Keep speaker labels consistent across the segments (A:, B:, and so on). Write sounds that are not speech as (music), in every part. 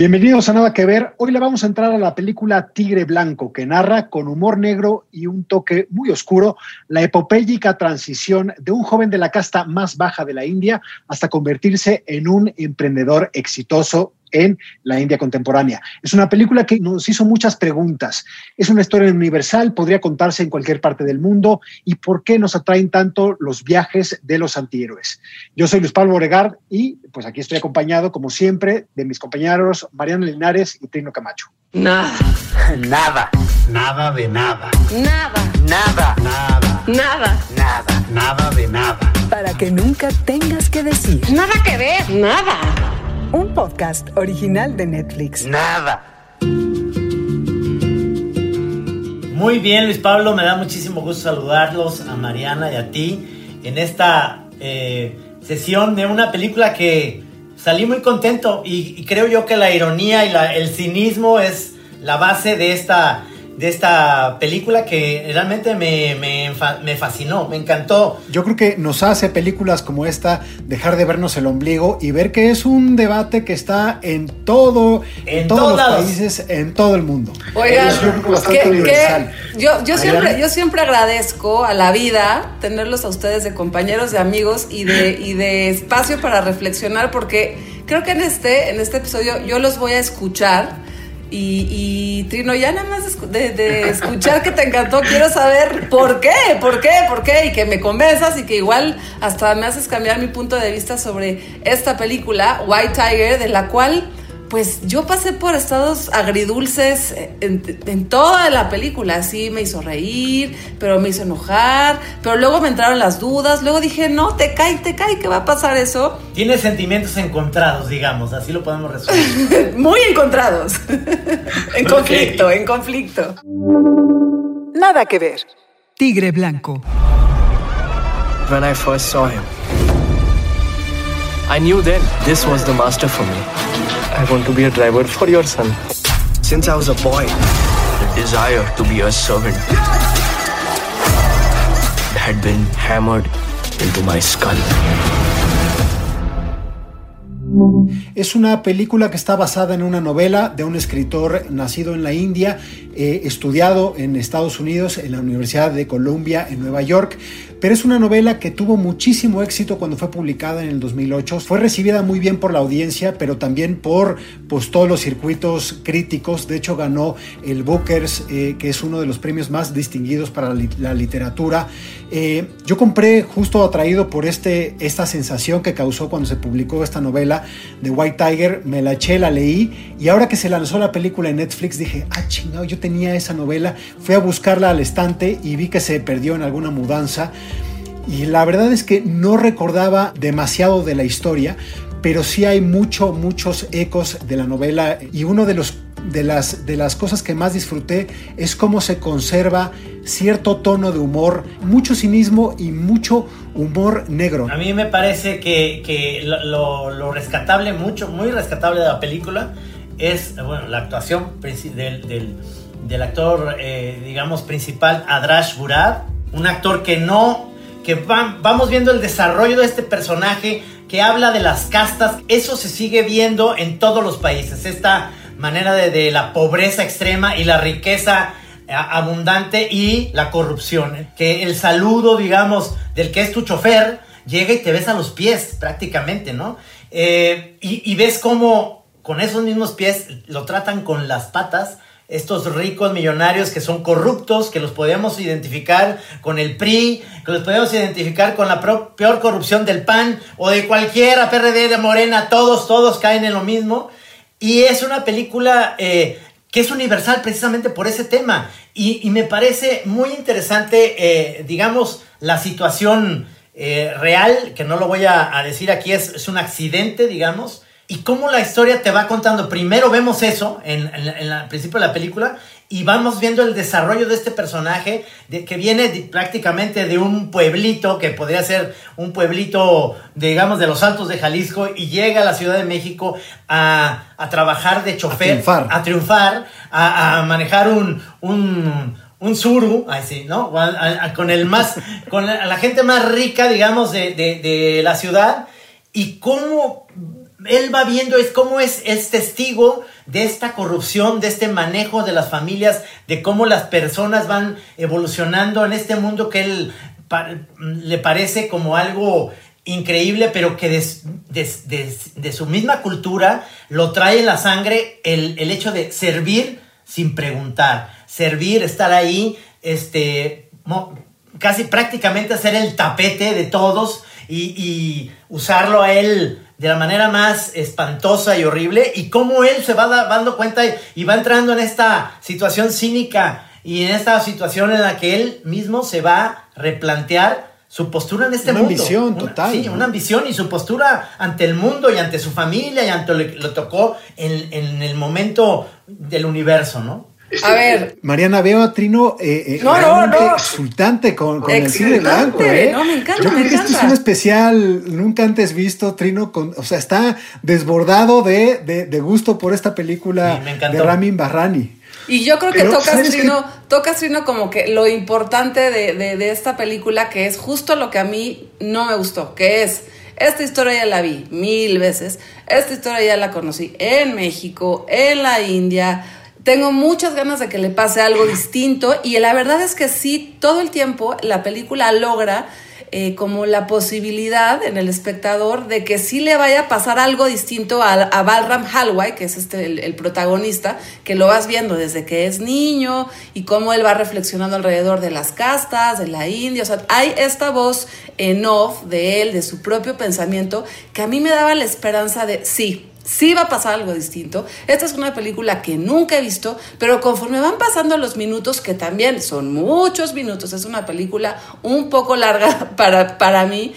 A: Bienvenidos a Nada que Ver. Hoy le vamos a entrar a la película Tigre Blanco, que narra con humor negro y un toque muy oscuro la epopélica transición de un joven de la casta más baja de la India hasta convertirse en un emprendedor exitoso en la India contemporánea. Es una película que nos hizo muchas preguntas. Es una historia universal, podría contarse en cualquier parte del mundo y por qué nos atraen tanto los viajes de los antihéroes. Yo soy Luis Pablo Oregard y pues aquí estoy acompañado, como siempre, de mis compañeros Mariana Linares y Trino Camacho.
B: Nada. (laughs)
C: Nada. Nada de nada.
B: Nada.
C: Nada. Nada.
B: Nada.
C: Nada. Nada de nada.
D: Para que nunca tengas que decir.
B: Nada que ver. Nada.
D: Un podcast original de Netflix.
C: Nada.
E: Muy bien, Luis Pablo, me da muchísimo gusto saludarlos a Mariana y a ti en esta eh, sesión de una película que salí muy contento y, y creo yo que la ironía y la- el cinismo es la base de esta, de esta película que realmente me, me me fascinó, me encantó.
A: Yo creo que nos hace películas como esta dejar de vernos el ombligo y ver que es un debate que está en todo, en,
E: En
A: todos
E: todos
A: los
E: lados.
A: países, en todo el mundo.
F: Oigan,
A: Es, que bastante
F: que-
A: universal.
F: yo, yo, siempre, yo siempre agradezco a la vida tenerlos a ustedes de compañeros, de amigos y de, y de espacio para reflexionar, porque creo que en este, en este episodio yo los voy a escuchar. Y, y, Trino, ya nada más de de escuchar que te encantó, quiero saber por qué, por qué, por qué, y que me convenzas y que igual hasta me haces cambiar mi punto de vista sobre esta película, White Tiger, de la cual pues yo pasé por estados agridulces en, en toda la película. Sí, me hizo reír, pero me hizo enojar, pero luego me entraron las dudas. Luego dije, no, te cae, te cae, ¿qué va a pasar eso?
E: Tiene sentimientos encontrados, digamos, así lo podemos resumir. (laughs)
F: Muy encontrados. (laughs) en conflicto, en conflicto.
D: Nada que ver. Tigre Blanco.
G: When I first saw him, I knew then this was the master for me. I want to be a driver for your son. Since I was a boy, the desire to be a servant had been hammered into my skull.
A: Es una película que está basada en una novela de un escritor nacido en la India, eh, estudiado en Estados Unidos en la Universidad de Columbia en Nueva York, pero es una novela que tuvo muchísimo éxito cuando fue publicada en el 2008. Fue recibida muy bien por la audiencia, pero también por pues, todos los circuitos críticos. De hecho, ganó el Bookers, eh, que es uno de los premios más distinguidos para la, li- la literatura. Eh, yo compré justo atraído por este, esta sensación que causó cuando se publicó esta novela de White Tiger, me la eché, la leí y ahora que se lanzó la película en Netflix dije, ah chingado, yo tenía esa novela, fui a buscarla al estante y vi que se perdió en alguna mudanza y la verdad es que no recordaba demasiado de la historia, pero sí hay mucho, muchos ecos de la novela y uno de los de las, de las cosas que más disfruté es cómo se conserva cierto tono de humor, mucho cinismo y mucho humor negro.
E: A mí me parece que, que lo, lo- rescatable, mucho, muy rescatable de la película es, bueno, la actuación del, del- del actor, eh, digamos, principal, Adrash Burad, un actor que no, que va- vamos viendo el desarrollo de este personaje que habla de las castas, eso se sigue viendo en todos los países, esta manera de, de la pobreza extrema y la riqueza eh, abundante y la corrupción. ¿eh? Que el saludo, digamos, del que es tu chofer, llega y te ves a los pies prácticamente, ¿no? Y, y ves cómo con esos mismos pies lo tratan con las patas. Estos ricos millonarios que son corruptos, que los podemos identificar con el PRI, que los podemos identificar con la peor corrupción del PAN o de cualquiera, PRD, de Morena, todos, todos caen en lo mismo. Y es una película eh, que es universal precisamente por ese tema. Y, y me parece muy interesante, eh, digamos, la situación eh, real, que no lo voy a, a decir aquí, es, es un accidente, digamos. Y cómo la historia te va contando. Primero vemos eso en, en, en la- al principio de la película y vamos viendo el desarrollo de este personaje de, que viene de- prácticamente de un pueblito que podría ser un pueblito, digamos, de los Altos de Jalisco y llega a la Ciudad de México a, a trabajar de chofer,
A: triunfar.
E: a triunfar, a, a manejar un, un, un suru, así, ¿no? A- a- a- con el más, (laughs) con la, la gente más rica, digamos, de, de- de la ciudad y cómo él va viendo es cómo es, es testigo de esta corrupción, de este manejo de las familias, de cómo las personas van evolucionando en este mundo que él le parece como algo increíble, pero que de su misma cultura lo trae en la sangre el, el hecho de servir sin preguntar, servir, estar ahí, este, casi prácticamente ser el tapete de todos y, y usarlo a él de la manera más espantosa y horrible y cómo él se va da- dando cuenta y, va entrando en esta situación cínica y en esta situación en la que él mismo se va a replantear su postura en este
A: Una
E: mundo.
A: ambición
E: Una-
A: total,
E: Sí,
A: ¿no?
E: una ambición y su postura ante el mundo y ante su familia y ante lo que le tocó en, en el momento del universo, ¿no?
F: A ver,
A: Mariana, veo a Trino eh, eh,
F: No, no, no.
A: exultante con, con el cine blanco. ¿eh?
F: no, me encanta,
A: Yo
F: me
A: creo que esto es
F: encanta.
A: un especial nunca antes visto, Trino, con, o sea, está desbordado de, de- de gusto por esta película
E: Sí, me
A: de Ramin Barrani.
F: Y yo creo que
A: Pero,
F: tocas,
A: ¿sabes
F: Trino, tocas, Trino, como que lo importante de, de- de esta película, que es justo lo que a mí no me gustó, que es, esta historia ya la vi mil veces, esta historia ya la conocí en México, en la India, tengo muchas ganas de que le pase algo distinto y la verdad es que sí, todo el tiempo la película logra eh, como la posibilidad en el espectador de que sí le vaya a pasar algo distinto a, Balram Halway, que es este el, el protagonista, que lo vas viendo desde que es niño y cómo él va reflexionando alrededor de las castas, de la India. O sea, hay esta voz en off de él, de su propio pensamiento, que a mí me daba la esperanza de sí. Sí va a pasar algo distinto. Esta es una película que nunca he visto, pero conforme van pasando los minutos, que también son muchos minutos, es una película un poco larga (laughs) para, para mí,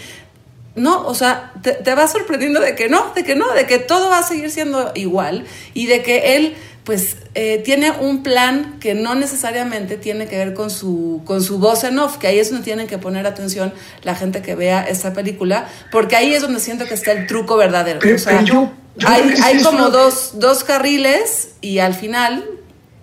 F: no, o sea, te, te va sorprendiendo de que no, de que no, de que todo va a seguir siendo igual y de que él, pues, eh, tiene un plan que no necesariamente tiene que ver con su, con su voz en off, que ahí es donde tienen que poner atención la gente que vea esta película, porque ahí es donde siento que está el truco verdadero.
A: Pero-
F: o sea,
A: pero yo-
F: hay,
A: sí
F: como dos, dos carriles y al final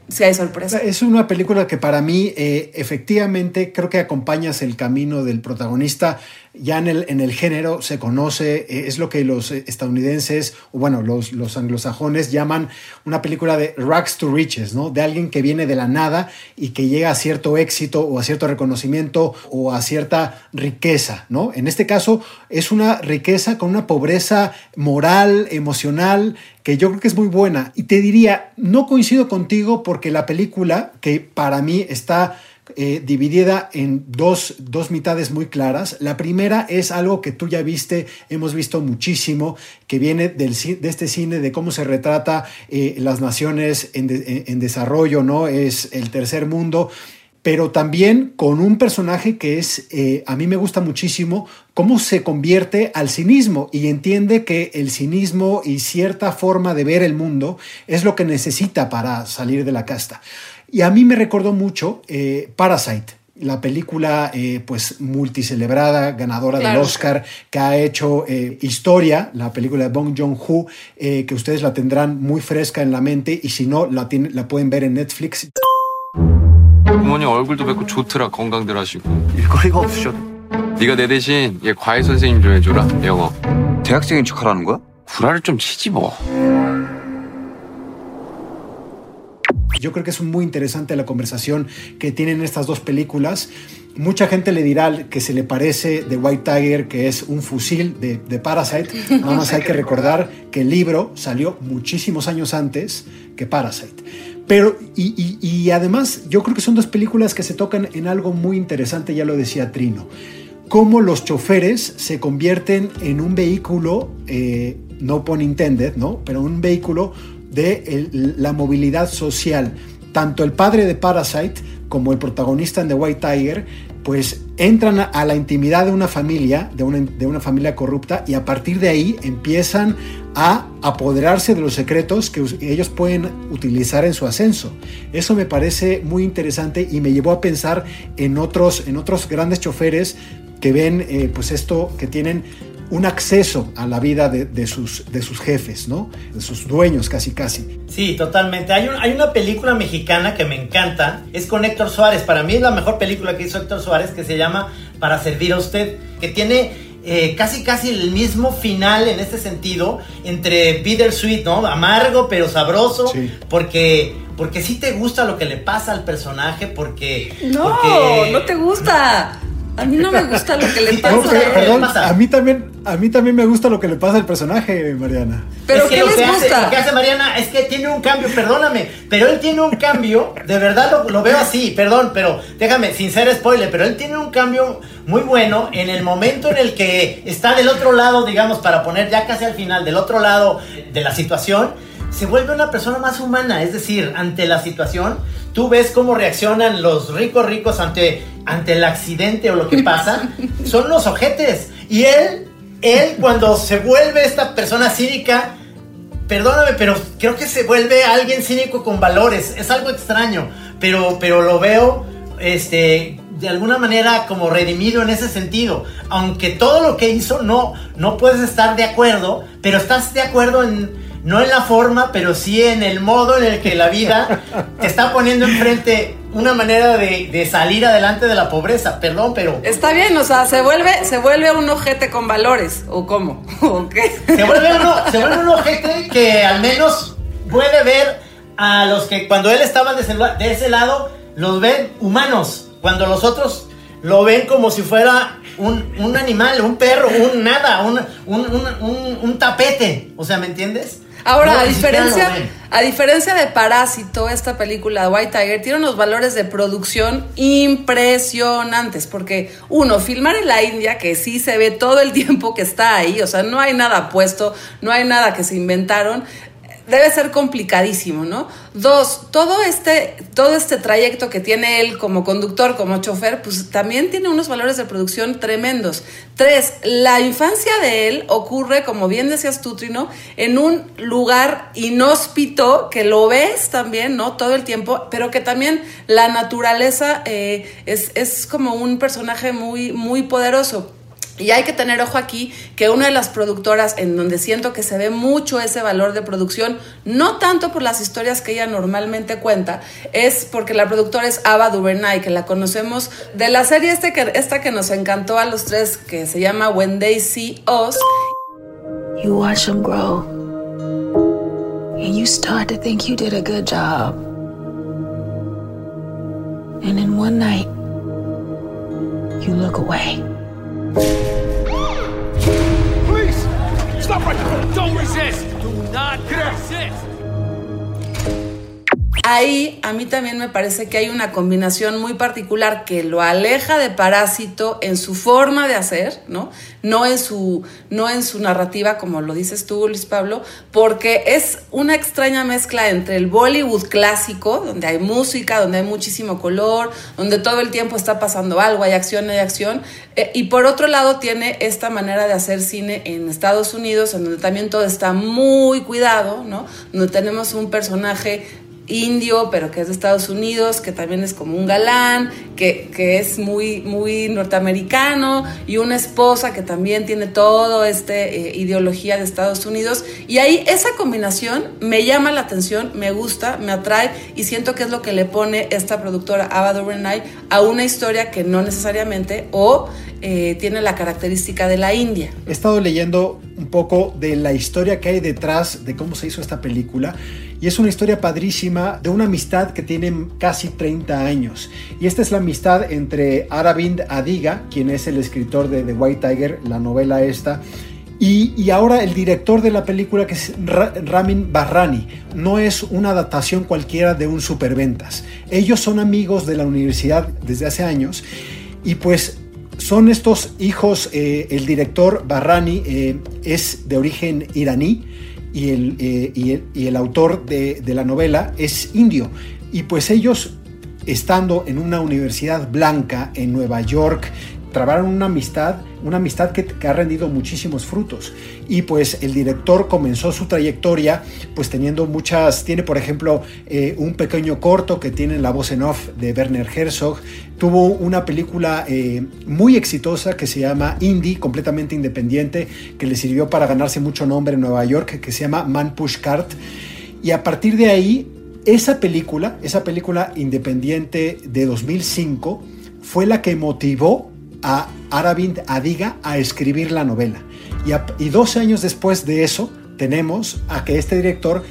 F: sí hay sorpresa.
A: Es una película que para mí eh, efectivamente creo que acompañas el camino del protagonista. Ya en el, en el género se conoce, eh, es lo que los eh, estadounidenses, o bueno, los, los anglosajones llaman una película de rags to riches, ¿no? De alguien que viene de la nada y que llega a cierto éxito o a cierto reconocimiento o a cierta riqueza, ¿no? En este caso es una riqueza con una pobreza moral, emocional, que yo creo que es muy buena. Y te diría, no coincido contigo porque la película, que para mí está eh, dividida en dos, dos mitades muy claras. La primera es algo que tú ya viste, hemos visto muchísimo, que viene del, de este cine, de cómo se retrata eh, las naciones en- en desarrollo, ¿no? Es el tercer mundo pero también con un personaje que es, eh, a mí me gusta muchísimo, cómo se convierte al cinismo y entiende que el cinismo y cierta forma de ver el mundo es lo que necesita para salir de la casta. Y a mí me recordó mucho eh, Parasite. La película, eh, pues, multicelebrada, ganadora del
F: Claro.
A: Oscar, que ha hecho eh, historia, la película de Bong Joon-ho, eh, que ustedes la tendrán muy fresca en la mente y si no, la, tienen- la pueden ver en Netflix.
H: 부모님 얼굴도 뵙고 좋더라 건강들 하시고
I: 일거리가 없으셔도
H: 네가 내 대신 얘 과외 선생님 좀 해줘라 영어
I: 대학생인 척하라는 거야?
H: 구라를 좀 치지 뭐
A: Yo creo que es muy interesante la conversación que tienen estas dos películas. Mucha gente le dirá que se le parece The White Tiger, que es un fusil de, de Parasite. Nada más hay que recordar que el libro salió muchísimos años antes que Parasite. Pero, y, y- y además, yo creo que son dos películas que se tocan en algo muy interesante, ya lo decía Trino. Cómo los choferes se convierten en un vehículo, eh, no pun intended, ¿no? Pero un vehículo de la movilidad social. Tanto el padre de Parasite como el protagonista en The White Tiger, pues entran a, la intimidad de una familia, de una, de una familia corrupta, y a partir de ahí empiezan a apoderarse de los secretos que ellos pueden utilizar en su ascenso. Eso me parece muy interesante y me llevó a pensar en otros, en otros grandes choferes que ven eh, pues esto, que tienen un acceso a la vida de, de sus, de sus jefes, ¿no? De sus dueños casi casi.
E: Sí, totalmente. Hay, un- hay una película mexicana que me encanta, es con Héctor Suárez. Para mí es la mejor película que hizo Héctor Suárez, que se llama Para servir a usted, que tiene eh, casi casi el mismo final en este sentido entre bittersweet, ¿no? Amargo pero sabroso,
A: Sí.
E: porque porque sí te gusta lo que le pasa al personaje, porque
F: No,
E: porque-
F: no te gusta. A mí no me gusta lo que le (laughs) pasa.
A: No,
E: gusta,
A: pero-
E: ¿qué le
A: perdón, a mí también, a mí también me gusta lo que le pasa al personaje, Mariana.
F: Pero
E: Es que
F: ¿qué
E: lo
F: les
E: que hace-
F: gusta?
E: lo que hace Mariana es que tiene un cambio, perdóname, pero él tiene un cambio, de verdad lo, lo veo así, perdón, pero déjame, sin ser spoiler, pero él tiene un cambio muy bueno en el momento en el que está del otro lado, digamos, para poner ya casi al final, del otro lado de la situación, se vuelve una persona más humana, es decir, ante la situación, tú ves cómo reaccionan los ricos ricos ante, ante el accidente o lo que pasa, son los ojetes, y él, él cuando se vuelve esta persona cínica, Perdóname, pero creo que se vuelve alguien cínico con valores. Es algo extraño, pero, pero lo veo este, de alguna manera como redimido en ese sentido. Aunque todo lo que hizo no, no puedes estar de acuerdo, pero estás de acuerdo en, no en la forma, pero sí en el modo en el que la vida te está poniendo enfrente una manera de, de salir adelante de la pobreza. Perdón, pero...
F: Está bien, o sea, se vuelve, se vuelve un ojete con valores. ¿O cómo? (laughs) ¿O qué?
E: se vuelve, uno, se vuelve un (laughs) ojete que al menos puede ver a los que cuando él estaba de ese, la- de ese lado, los ven humanos. Cuando los otros lo ven como si fuera un, un animal, un perro, un nada, un- un- un tapete. O sea, ¿me entiendes?
F: Ahora,
E: No,
F: a diferencia, a diferencia de Parásito, esta película de White Tiger tiene unos valores de producción impresionantes. Porque, uno, filmar en la India, que sí se ve todo el (laughs) tiempo que está ahí, o sea, no hay nada puesto, no hay nada que se inventaron. Debe ser complicadísimo, ¿no? Dos, todo este, todo este trayecto que tiene él como conductor, como chofer, pues también tiene unos valores de producción tremendos. Tres, la infancia de él ocurre, como bien decías tú, Trino, en un lugar inhóspito que lo ves también, ¿no? Todo el tiempo, pero que también la naturaleza eh, es, es como un personaje muy, muy poderoso. Y hay que tener ojo aquí que una de las productoras en donde siento que se ve mucho ese valor de producción, no tanto por las historias que ella normalmente cuenta, es porque la productora es Ava DuVernay, que la conocemos de la serie este que, esta que nos encantó a los tres, que se llama When They See Us.
J: You watch them grow, and you start to think you did a good job. And then one night, you look away.
K: Please! Stop right there! Don't resist! Do not resist!
F: Ahí a mí también me parece que hay una combinación muy particular que lo aleja de Parásito en su forma de hacer, ¿no? No en su, no en su narrativa, como lo dices tú, Luis Pablo, porque es una extraña mezcla entre el Bollywood clásico, donde hay música, donde hay muchísimo color, donde todo el tiempo está pasando algo, hay acción, hay acción, eh, y por otro lado tiene esta manera de hacer cine en Estados Unidos, en donde también todo está muy cuidado, ¿no? Donde tenemos un personaje indio, pero que es de Estados Unidos, que también es como un galán, que, que es muy, muy norteamericano, y una esposa que también tiene todo este eh, ideología de Estados Unidos. Y ahí esa combinación me llama la atención, me gusta, me atrae, y siento que es lo que le pone esta productora Ava DuVernay a una historia que no necesariamente o eh, tiene la característica de la India.
A: He estado leyendo un poco de la historia que hay detrás de cómo se hizo esta película y es una historia padrísima de una amistad que tiene casi 30 años. Y esta es la amistad entre Aravind Adiga, quien es el escritor de The White Tiger, la novela esta, y, y, ahora el director de la película que es Ra Ramin Barrani. No es una adaptación cualquiera de un superventas. Ellos son amigos de la universidad desde hace años y pues son estos hijos, eh, el director Barrani eh, es de origen iraní y el, eh, y el, y el autor de, la novela es indio. Y pues ellos, estando en una universidad blanca en Nueva York, trabaron una amistad, una amistad que, que, ha rendido muchísimos frutos. Y pues el director comenzó su trayectoria pues teniendo muchas, tiene por ejemplo eh, un pequeño corto que tiene la voz en off de Werner Herzog, tuvo una película eh, muy exitosa que se llama Indie, completamente independiente, que le sirvió para ganarse mucho nombre en Nueva York, que se llama Man Push Cart. Y a partir de ahí, esa película, esa película independiente de 2005, fue la que motivó a Aravind Adiga a escribir la novela. Y, y 12 años después de eso, tenemos a que este director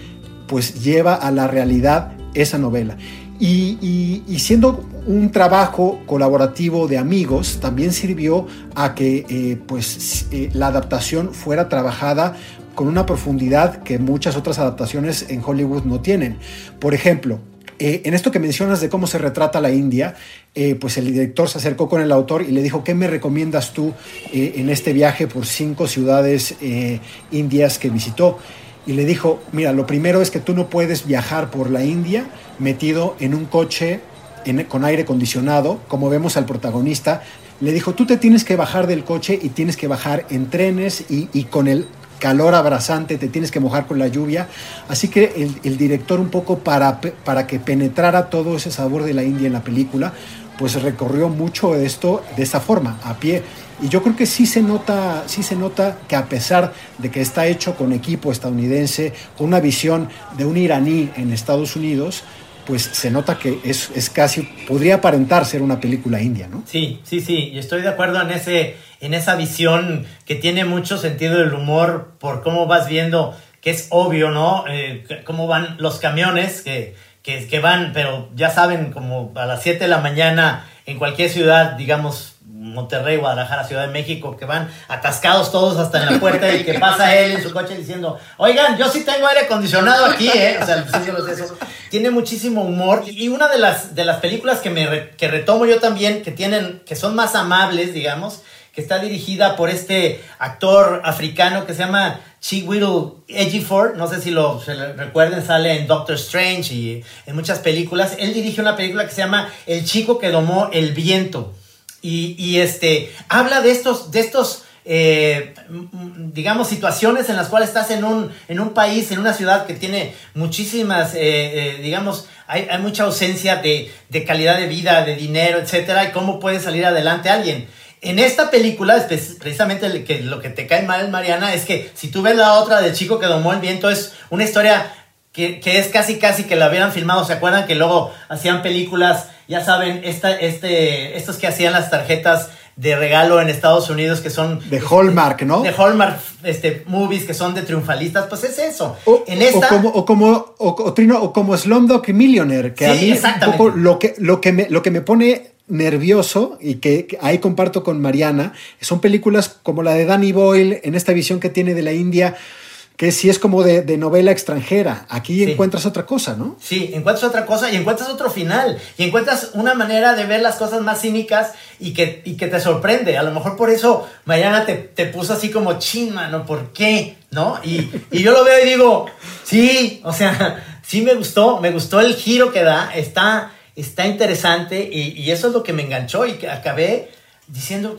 A: pues lleva a la realidad esa novela. Y, y- y siendo un trabajo colaborativo de amigos, también sirvió a que eh, pues, eh, la adaptación fuera trabajada con una profundidad que muchas otras adaptaciones en Hollywood no tienen. Por ejemplo, eh, en esto que mencionas de cómo se retrata la India, eh, pues el director se acercó con el autor y le dijo, ¿qué me recomiendas tú eh, en este viaje por cinco ciudades indias que visitó? Y le dijo, mira, lo primero es que tú no puedes viajar por la India metido en un coche con aire acondicionado, como vemos al protagonista. Le dijo, tú te tienes que bajar del coche y tienes que bajar en trenes y, y con el calor abrasante, te tienes que mojar con la lluvia. Así que el, director un poco para, para que penetrara todo ese sabor de la India en la película, pues recorrió mucho esto de esta forma, a pie. Y yo creo que sí se nota, sí se nota que a pesar de que está hecho con equipo estadounidense, con una visión de un iraní en Estados Unidos, pues se nota que es, es casi, podría aparentar ser una película india, ¿no?
E: Sí, sí, sí, y estoy de acuerdo en ese, en esa visión que tiene mucho sentido del humor por cómo vas viendo que es obvio, ¿no? Eh, cómo van los camiones que, que, que van, pero ya saben, como a las 7 de la mañana en cualquier ciudad, digamos Monterrey, Guadalajara, Ciudad de México, que van atascados todos hasta en la puerta y (laughs) que pasa él en su coche diciendo, oigan, yo sí tengo aire acondicionado aquí, ¿eh? O sea, eso. Tiene muchísimo humor y una de las, de las películas que, me re- que retomo yo también, que tienen, que son más amables, digamos, que está dirigida por este actor africano que se llama Chiwetel Ejiofor, no sé si lo recuerden, sale en Doctor Strange y en muchas películas. Él dirige una película que se llama El chico que domó el viento. Y, este habla de estos, de estos eh, digamos, situaciones en las cuales estás en un, en un país, en una ciudad que tiene muchísimas, eh, eh, digamos, hay, hay mucha ausencia de, de calidad de vida, de dinero, etcétera, y cómo puede salir adelante alguien. En esta película, precisamente lo que, lo que te cae mal, Mariana, es que si tú ves la otra del chico que domó el viento, es una historia que, que es casi casi que la hubieran filmado. ¿Se acuerdan que luego hacían películas, ya saben, esta, este, estos que hacían las tarjetas de regalo en Estados Unidos que son...
A: De Hallmark, ¿no?
E: De Hallmark este, movies que son de triunfalistas, pues es eso.
A: O,
E: en esta...
A: o como, o como, o, Trino, o como Slumdog Millionaire, que
E: Sí,
A: a mí un
E: exactamente.
A: poco lo que, lo, que me, lo que me pone nervioso y que, que ahí comparto con Mariana, son películas como la de Danny Boyle, en esta visión que tiene de la India, que sí es como de, de novela extranjera. Aquí
E: Sí.
A: encuentras otra cosa, ¿no?
E: Sí, encuentras otra cosa y encuentras otro final. Y encuentras una manera de ver las cosas más cínicas y que, y que te sorprende. A lo mejor por eso Mariana te, te puso así como chin, mano, ¿por qué? ¿No? Y, y yo lo veo y digo, sí, o sea, (laughs) sí me gustó, me gustó el giro que da, está, está interesante y, y eso es lo que me enganchó y que acabé diciendo,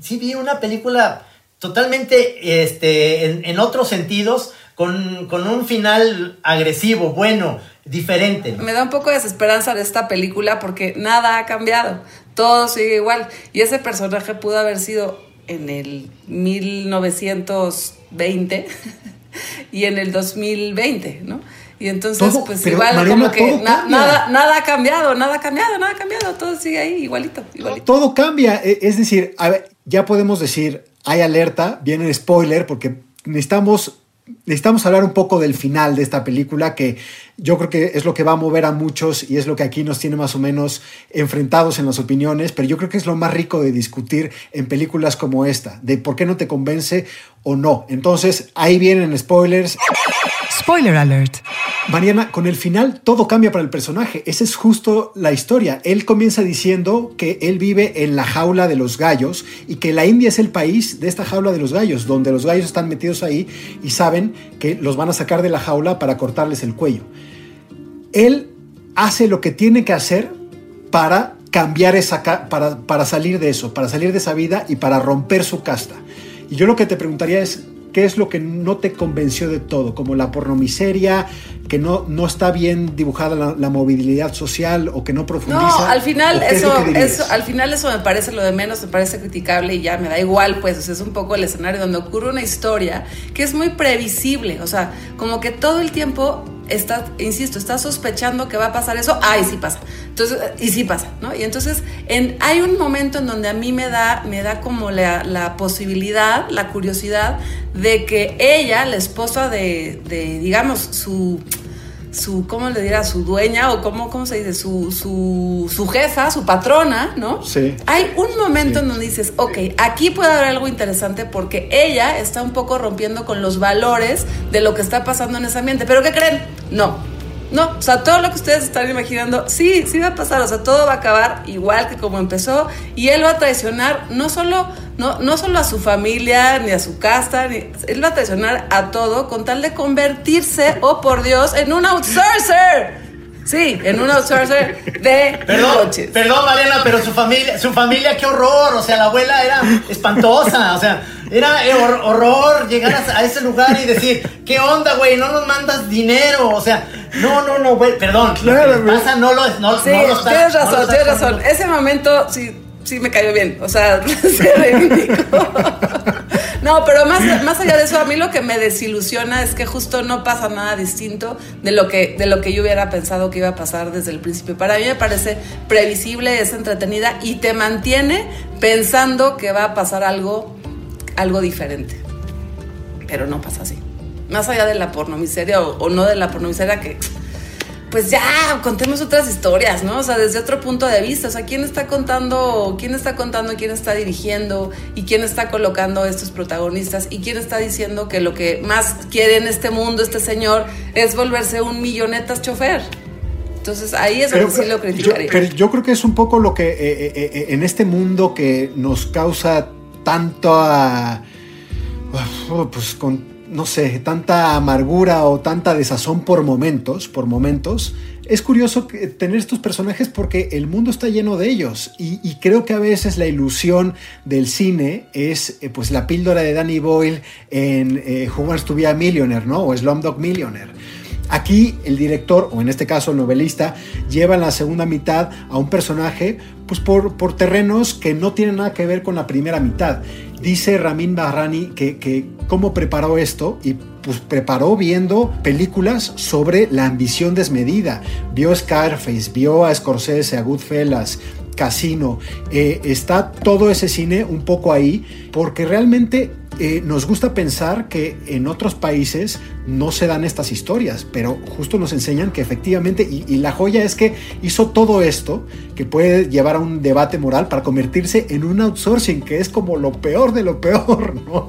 E: sí vi una película totalmente este, en, en otros sentidos, con, con un final agresivo, bueno, diferente.
F: Me da un poco de desesperanza de esta película porque nada ha cambiado. Todo sigue igual. Y ese personaje pudo haber sido en el 1920 (laughs) y en el 2020, ¿no? Y entonces,
A: Todo,
F: pues igual
A: Mariana,
F: como que na- nada, nada ha cambiado, nada ha cambiado, nada ha cambiado. Todo sigue ahí igualito, igualito.
A: Todo cambia. E- Es decir, a ver, ya podemos decir, hay alerta, viene el spoiler, porque necesitamos, necesitamos hablar un poco del final de esta película, que yo creo que es lo que va a mover a muchos y es lo que aquí nos tiene más o menos enfrentados en las opiniones, pero yo creo que es lo más rico de discutir en películas como esta, de por qué no te convence o no. Entonces, ahí vienen spoilers.
D: Spoiler alert.
A: Mariana, con el final todo cambia para el personaje. Esa es justo la historia. Él comienza diciendo que él vive en la jaula de los gallos y que la India es el país de esta jaula de los gallos, donde los gallos están metidos ahí y saben que los van a sacar de la jaula para cortarles el cuello. Él hace lo que tiene que hacer para cambiar esa, para, para salir de eso, para salir de esa vida y para romper su casta. Y yo lo que te preguntaría es, ¿qué es lo que no te convenció de todo? Como la pornomiseria, que no, no está bien dibujada la, la movilidad social o que no profundiza.
F: No, al final
A: ¿O qué es
F: eso, eso, al final eso me parece lo de menos, me parece criticable y ya me da igual, pues, o sea, es un poco el escenario donde ocurre una historia que es muy previsible, o sea, como que todo el tiempo está, insisto, está sospechando que va a pasar eso, ay, sí pasa. Entonces, y sí pasa, ¿no? Y entonces en, hay un momento en donde a mí me da, me da como la, la posibilidad, la curiosidad de que ella, la esposa de, de digamos, su su, ¿cómo le dirá? Su dueña o cómo, cómo se dice, su, su, su jefa, su patrona, ¿no?
A: Sí.
F: Hay un momento en donde dices, ok, aquí puede haber algo interesante porque ella está un poco rompiendo con los valores de lo que está pasando en ese ambiente. Pero ¿qué creen? No. No, o sea, todo lo que ustedes están imaginando, sí, sí va a pasar, o sea, todo va a acabar igual que como empezó y él va a traicionar no solo, no, no solo a su familia, ni a su casta, ni, él va a traicionar a todo con tal de convertirse, oh por Dios, en un outsourcer. Sí, en un outsourcer de
E: Perdón,
F: coches.
E: perdón Mariana, pero su familia, su familia, qué horror. O sea, la abuela era espantosa. O sea, era eh, hor- horror llegar a ese lugar y decir, ¿qué onda, güey? No nos mandas dinero. O sea, no, no, no, güey, perdón.
A: Claro,
E: lo que pasa no lo, no,
F: Sí,
E: no lo está-
F: tienes
E: no lo
F: razón, tienes razón. Ese momento sí, sí me cayó bien. O sea, (laughs) se reivindicó. No, pero más, más allá de eso, a mí lo que me desilusiona es que justo no pasa nada distinto de lo que, de lo que yo hubiera pensado que iba a pasar desde el principio. Para mí me parece previsible, es entretenida y te mantiene pensando que va a pasar algo, algo diferente. Pero no pasa así. Más allá de la pornomiseria o, o no de la pornomiseria que pues ya, contemos otras historias, ¿no? O sea, desde otro punto de vista, o sea, quién está contando, quién está contando, quién está dirigiendo y quién está colocando a estos protagonistas y quién está diciendo que lo que más quiere en este mundo este señor es volverse un millonetas chofer. Entonces ahí es donde sí lo
A: yo,
F: criticaría.
A: pero yo creo que es un poco lo que eh, eh, eh, en este mundo que nos causa tanta, pues con, no sé, tanta amargura o tanta desazón por momentos, por momentos. Es curioso tener estos personajes porque el mundo está lleno de ellos y, creo que a veces la ilusión del cine es eh, pues la píldora de Danny Boyle en eh, Who Wants to be a Millionaire, ¿no? O Slumdog Millionaire. Aquí el director, o en este caso el novelista, lleva en la segunda mitad a un personaje pues por, por terrenos que no tienen nada que ver con la primera mitad. Dice Ramin Bahrani que, que cómo preparó esto y pues preparó viendo películas sobre la ambición desmedida. Vio Scarface, vio a Scorsese, a Goodfellas, Casino. Eh, está todo ese cine un poco ahí porque realmente eh, nos gusta pensar que en otros países no se dan estas historias, pero justo nos enseñan que efectivamente, y, y la joya es que hizo todo esto que puede llevar a un debate moral para convertirse en un outsourcing, que es como lo peor de lo peor, (laughs) ¿no?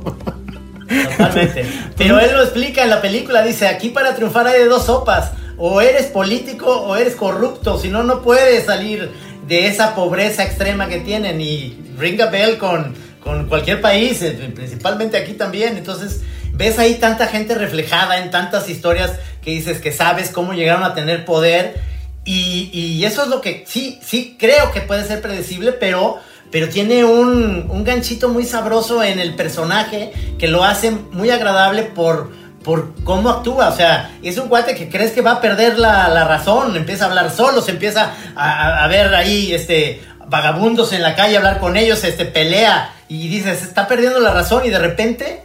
E: Totalmente. Pero él lo explica en la película, dice, aquí para triunfar hay de dos sopas, o eres político o eres corrupto, si no, no puedes salir de esa pobreza extrema que tienen y ring a bell con, con cualquier país, eh, principalmente aquí también, entonces ves ahí tanta gente reflejada en tantas historias que dices que sabes cómo llegaron a tener poder. Y eso es lo que sí, sí creo que puede ser predecible, pero, pero tiene un, un ganchito muy sabroso en el personaje que lo hace muy agradable por, por cómo actúa. O sea, es un cuate que crees que va a perder la, la razón, empieza a hablar solo, se empieza a, a- ver ahí este, vagabundos en la calle, hablar con ellos, este, pelea y dices, está perdiendo la razón y de repente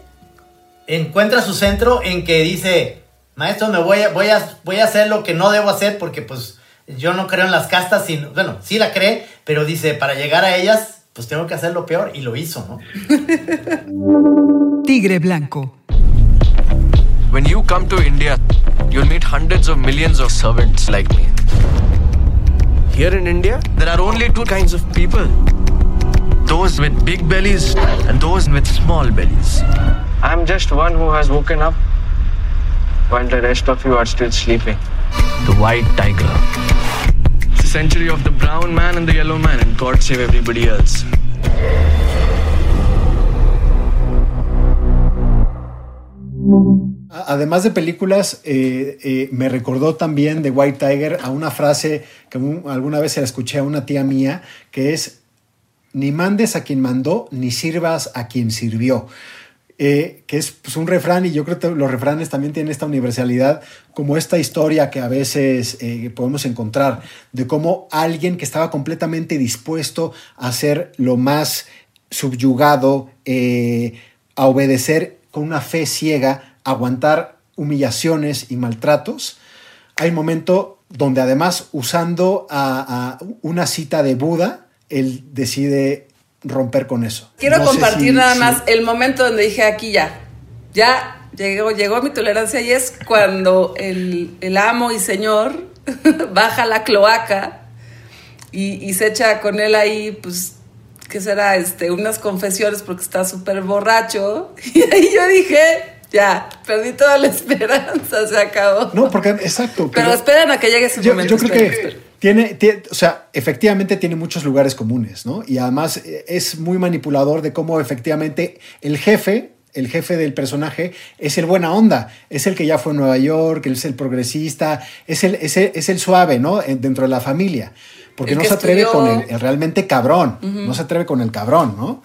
E: encuentra su centro en que dice, maestro, me voy a, voy a, voy a hacer lo que no debo hacer porque pues yo no creo en las castas, bueno, sí la cree, pero dice, para llegar a ellas, pues tengo que hacer lo peor y lo hizo, ¿no?
D: Tigre Blanco.
G: When you come to India, you'll meet hundreds of millions of servants like me. Here in India, there are only two kinds of people those with big bellies and those with small bellies. I'm just one who has woken up while the rest of you are still sleeping. The white tiger. Century of the brown man and the yellow man, and God save everybody else.
A: Además de películas, eh, eh, me recordó también de White Tiger a una frase que un- alguna vez se la escuché a una tía mía, que es, ni mandes a quien mandó, ni sirvas a quien sirvió. Eh, que es pues, un refrán y yo creo que los refranes también tienen esta universalidad, como esta historia que a veces eh, podemos encontrar, de cómo alguien que estaba completamente dispuesto a ser lo más subyugado, eh, a obedecer con una fe ciega, aguantar humillaciones y maltratos, hay un momento donde además usando una cita de Buda, él decide romper con eso.
F: Quiero
A: No
F: compartir
A: si-
F: nada
A: si-
F: más el momento donde dije aquí ya, ya llegó, llegó mi tolerancia y es cuando el, el amo y señor (laughs) baja la cloaca y, y se echa con él ahí, pues, ¿qué será? Este, unas confesiones porque está súper borracho. (laughs) Y ahí yo dije, ya, perdí toda la (laughs) esperanza, se acabó.
A: No, porque exacto.
F: Pero esperen a que llegue ese
A: yo,
F: momento.
A: yo creo que tiene, tie- o sea, efectivamente tiene muchos lugares comunes, ¿no? Y además eh, es muy manipulador de cómo efectivamente el jefe, el jefe del personaje, es el buena onda, es el que ya fue a Nueva York, es el progresista, es el, es el, es el suave, ¿no? En- Dentro de la familia. Porque
F: El
A: no se atreve
F: estudió.
A: con el, el realmente cabrón, no se atreve con el cabrón, ¿no?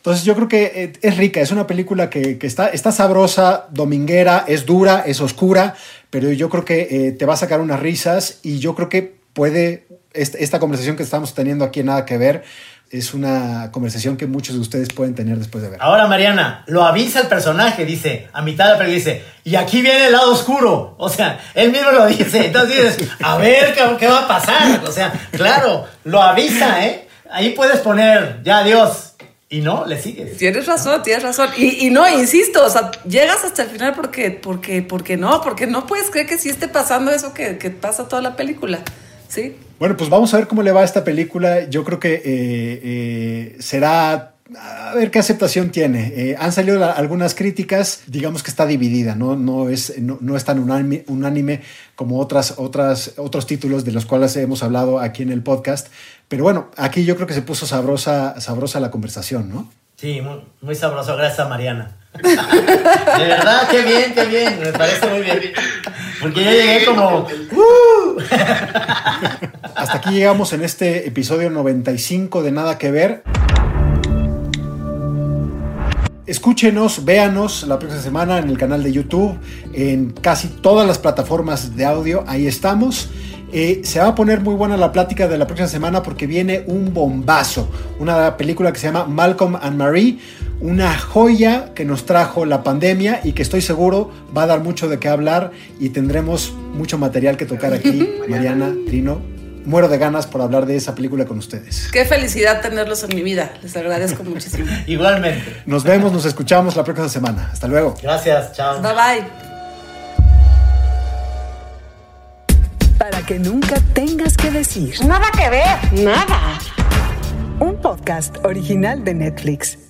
A: Entonces yo creo que eh, es rica, es una película que, que está, está sabrosa, dominguera, es dura, es oscura, pero yo creo que eh, te va a sacar unas risas y yo creo que puede, est- esta conversación que estamos teniendo aquí Nada que Ver, es una conversación que muchos de ustedes pueden tener después de ver.
E: Ahora, Mariana, lo avisa el personaje, dice, a mitad de la película dice, y aquí viene el lado oscuro. O sea, él mismo lo dice. Entonces dices, a ver qué, qué va a pasar. O sea, claro, lo avisa, ¿eh? Ahí puedes poner, ya, adiós. Y no, le sigues.
F: Tienes razón, tienes razón. Y, y no, insisto, o sea, llegas hasta el final porque, porque, porque no, porque no puedes creer que sí esté pasando eso que, que pasa toda la película. ¿Sí?
A: Bueno, pues vamos a ver cómo le va a esta película. Yo creo que eh, eh, será... A ver qué aceptación tiene. Eh, han salido la- algunas críticas, digamos que está dividida, no, no, es, no, no es tan unánime, unánime como otras, otras, otros títulos de los cuales hemos hablado aquí en el podcast. Pero bueno, aquí yo creo que se puso sabrosa, sabrosa la conversación, ¿no?
E: Sí, muy, muy sabroso. Gracias Mariana. (laughs) De verdad, qué bien, qué bien. Me parece muy bien. Porque yo llegué como... "Uh". (laughs)
A: Hasta aquí llegamos en este episodio 95 de Nada que Ver. Escúchenos, véanos la próxima semana en el canal de YouTube, en casi todas las plataformas de audio, ahí estamos. Eh, se va a poner muy buena la plática de la próxima semana porque viene un bombazo, una película que se llama Malcolm and Marie, una joya que nos trajo la pandemia y que estoy seguro va a dar mucho de qué hablar y tendremos mucho material que tocar aquí, (laughs) Mariana, Trino. Muero de ganas por hablar de esa película con ustedes.
F: Qué felicidad tenerlos en mi vida. Les agradezco muchísimo. (laughs)
E: Igualmente.
A: Nos vemos, nos escuchamos la próxima semana. Hasta luego.
E: Gracias, chao.
F: Bye bye.
D: Para que nunca tengas que decir.
B: Nada que ver. Nada.
D: Un podcast original de Netflix.